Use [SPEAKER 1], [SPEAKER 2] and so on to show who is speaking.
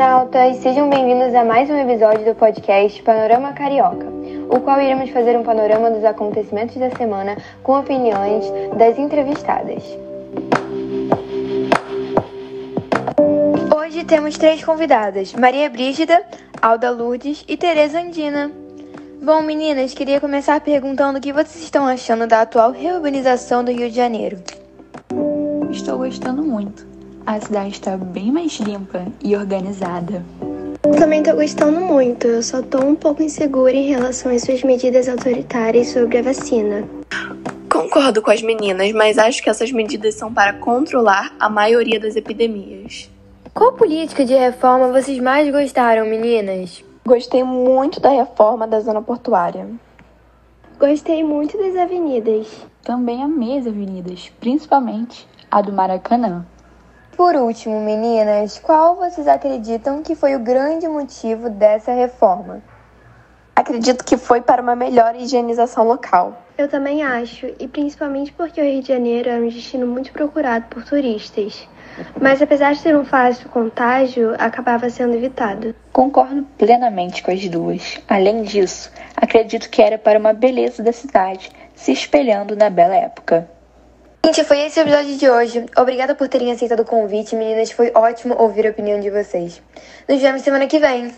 [SPEAKER 1] internautas! Sejam bem-vindos a mais um episódio do podcast Panorama Carioca, o qual iremos fazer um panorama dos acontecimentos da semana com opiniões das entrevistadas. Hoje temos três convidadas: Maria Brígida, Alda Lourdes e Tereza Andina. Bom, meninas, queria começar perguntando o que vocês estão achando da atual reurbanização do Rio de Janeiro.
[SPEAKER 2] Estou gostando muito. A cidade está bem mais limpa e organizada.
[SPEAKER 3] Também tô gostando muito, eu só tô um pouco insegura em relação às suas medidas autoritárias sobre a vacina.
[SPEAKER 4] Concordo com as meninas, mas acho que essas medidas são para controlar a maioria das epidemias.
[SPEAKER 1] Qual política de reforma vocês mais gostaram, meninas?
[SPEAKER 4] Gostei muito da reforma da zona portuária.
[SPEAKER 3] Gostei muito das avenidas.
[SPEAKER 2] Também amei as avenidas, principalmente a do Maracanã.
[SPEAKER 1] Por último, meninas, qual vocês acreditam que foi o grande motivo dessa reforma?
[SPEAKER 4] Acredito que foi para uma melhor higienização local.
[SPEAKER 3] Eu também acho, e principalmente porque o Rio de Janeiro é um destino muito procurado por turistas. Mas apesar de ser um fácil contágio, acabava sendo evitado.
[SPEAKER 2] Concordo plenamente com as duas. Além disso, acredito que era para uma beleza da cidade, se espelhando na bela época.
[SPEAKER 1] Gente, foi esse o episódio de hoje. Obrigada por terem aceitado o convite, meninas. Foi ótimo ouvir a opinião de vocês. Nos vemos semana que vem.